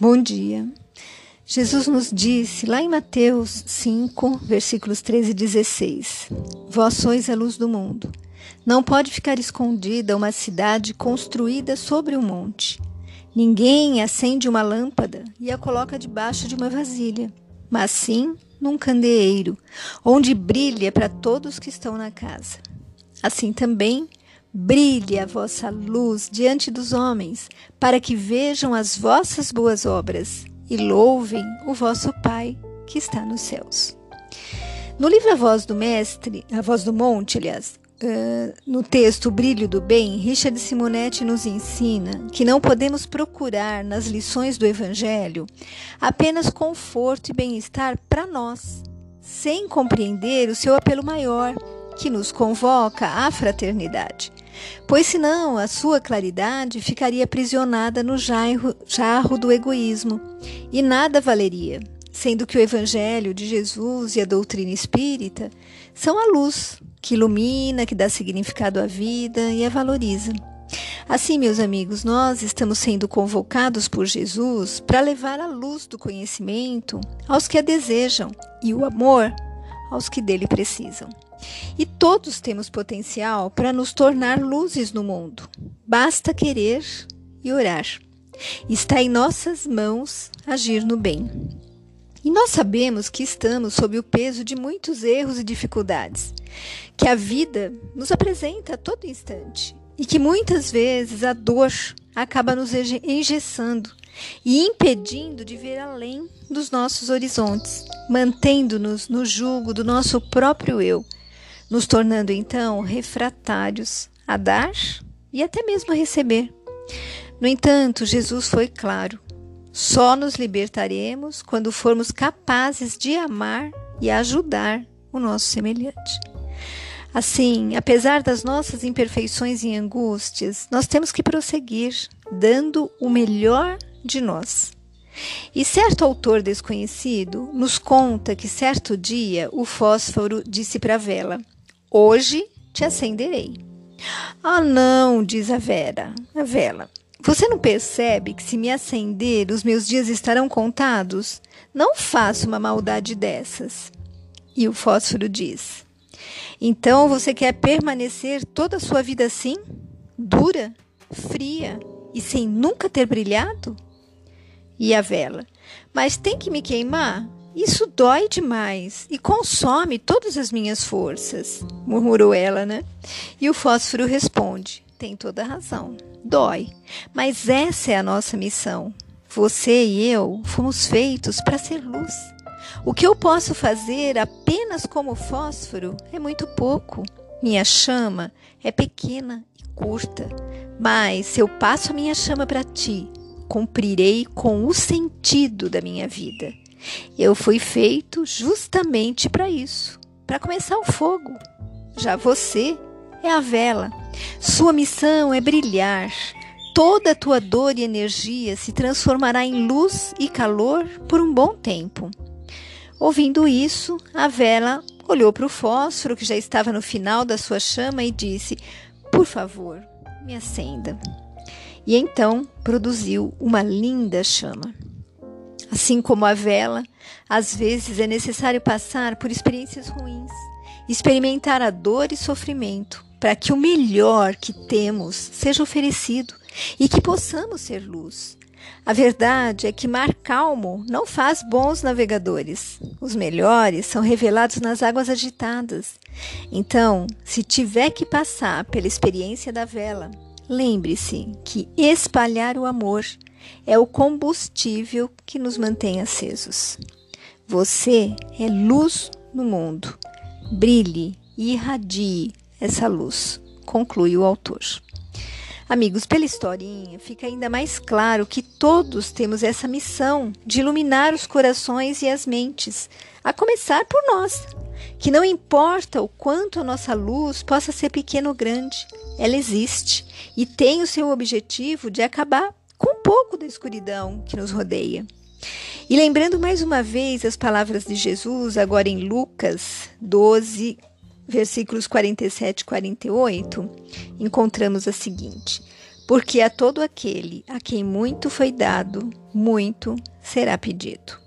Bom dia. Jesus nos disse lá em Mateus 5, versículos 13 e 16: Vós sois a luz do mundo. Não pode ficar escondida uma cidade construída sobre um monte. Ninguém acende uma lâmpada e a coloca debaixo de uma vasilha, mas sim num candeeiro, onde brilha para todos que estão na casa. Assim também Brilhe a vossa luz diante dos homens, para que vejam as vossas boas obras e louvem o vosso Pai que está nos céus. No livro A Voz do Mestre, A Voz do Monte, aliás, uh, no texto O Brilho do Bem, Richard Simonetti nos ensina que não podemos procurar nas lições do Evangelho apenas conforto e bem-estar para nós, sem compreender o seu apelo maior, que nos convoca à fraternidade pois senão a sua claridade ficaria aprisionada no jarro, jarro do egoísmo e nada valeria, sendo que o Evangelho de Jesus e a doutrina espírita são a luz que ilumina, que dá significado à vida e a valoriza. Assim, meus amigos, nós estamos sendo convocados por Jesus para levar a luz do conhecimento aos que a desejam e o amor aos que dele precisam. E todos temos potencial para nos tornar luzes no mundo. Basta querer e orar. Está em nossas mãos agir no bem. E nós sabemos que estamos sob o peso de muitos erros e dificuldades, que a vida nos apresenta a todo instante e que muitas vezes a dor acaba nos engessando e impedindo de ver além dos nossos horizontes, mantendo-nos no jugo do nosso próprio eu nos tornando então refratários a dar e até mesmo a receber. No entanto, Jesus foi claro: só nos libertaremos quando formos capazes de amar e ajudar o nosso semelhante. Assim, apesar das nossas imperfeições e angústias, nós temos que prosseguir, dando o melhor de nós. E certo autor desconhecido nos conta que certo dia o fósforo disse para a vela: Hoje te acenderei. Ah, não, diz a Vera, a vela. Você não percebe que se me acender, os meus dias estarão contados? Não faça uma maldade dessas. E o fósforo diz: Então você quer permanecer toda a sua vida assim? Dura, fria e sem nunca ter brilhado? E a vela: Mas tem que me queimar? Isso dói demais e consome todas as minhas forças, murmurou ela, né? E o fósforo responde: tem toda razão, dói, mas essa é a nossa missão. Você e eu fomos feitos para ser luz. O que eu posso fazer apenas como fósforo é muito pouco. Minha chama é pequena e curta, mas se eu passo a minha chama para ti, cumprirei com o sentido da minha vida. Eu fui feito justamente para isso, para começar o fogo. Já você é a vela. Sua missão é brilhar. Toda a tua dor e energia se transformará em luz e calor por um bom tempo. Ouvindo isso, a vela olhou para o fósforo que já estava no final da sua chama e disse: Por favor, me acenda. E então produziu uma linda chama. Assim como a vela, às vezes é necessário passar por experiências ruins, experimentar a dor e sofrimento, para que o melhor que temos seja oferecido e que possamos ser luz. A verdade é que mar calmo não faz bons navegadores. Os melhores são revelados nas águas agitadas. Então, se tiver que passar pela experiência da vela, lembre-se que espalhar o amor é o combustível que nos mantém acesos. Você é luz no mundo. Brilhe e irradie essa luz, conclui o autor. Amigos, pela historinha fica ainda mais claro que todos temos essa missão de iluminar os corações e as mentes, a começar por nós. Que não importa o quanto a nossa luz possa ser pequena ou grande, ela existe e tem o seu objetivo de acabar pouco da escuridão que nos rodeia. E lembrando mais uma vez as palavras de Jesus, agora em Lucas 12, versículos 47 e 48, encontramos a seguinte: porque a todo aquele a quem muito foi dado, muito será pedido.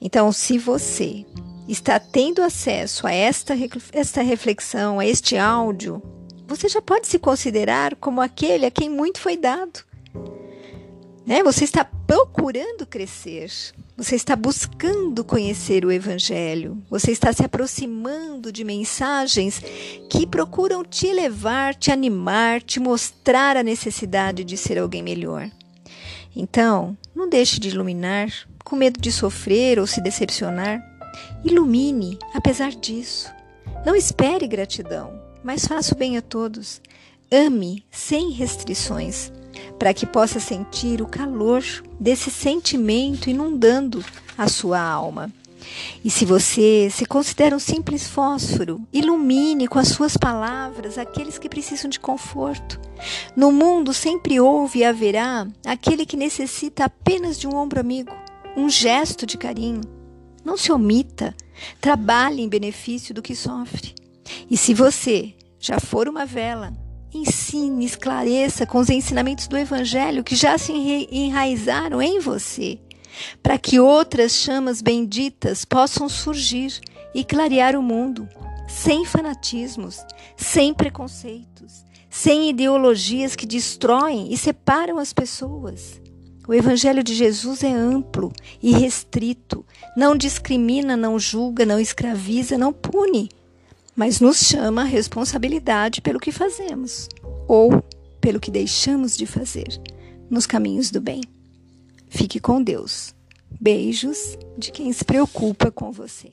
Então, se você está tendo acesso a esta, esta reflexão, a este áudio, você já pode se considerar como aquele a quem muito foi dado. Né? Você está procurando crescer, você está buscando conhecer o Evangelho, você está se aproximando de mensagens que procuram te elevar, te animar, te mostrar a necessidade de ser alguém melhor. Então, não deixe de iluminar com medo de sofrer ou se decepcionar. Ilumine, apesar disso. Não espere gratidão, mas faça o bem a todos. Ame sem restrições para que possa sentir o calor desse sentimento inundando a sua alma. E se você se considera um simples fósforo, ilumine com as suas palavras aqueles que precisam de conforto. No mundo sempre houve e haverá aquele que necessita apenas de um ombro amigo, um gesto de carinho. Não se omita, trabalhe em benefício do que sofre. E se você já for uma vela, ensine, esclareça com os ensinamentos do Evangelho que já se enraizaram em você, para que outras chamas benditas possam surgir e clarear o mundo, sem fanatismos, sem preconceitos, sem ideologias que destroem e separam as pessoas. O Evangelho de Jesus é amplo e restrito, não discrimina, não julga, não escraviza, não pune mas nos chama a responsabilidade pelo que fazemos ou pelo que deixamos de fazer nos caminhos do bem. Fique com Deus. Beijos de quem se preocupa com você.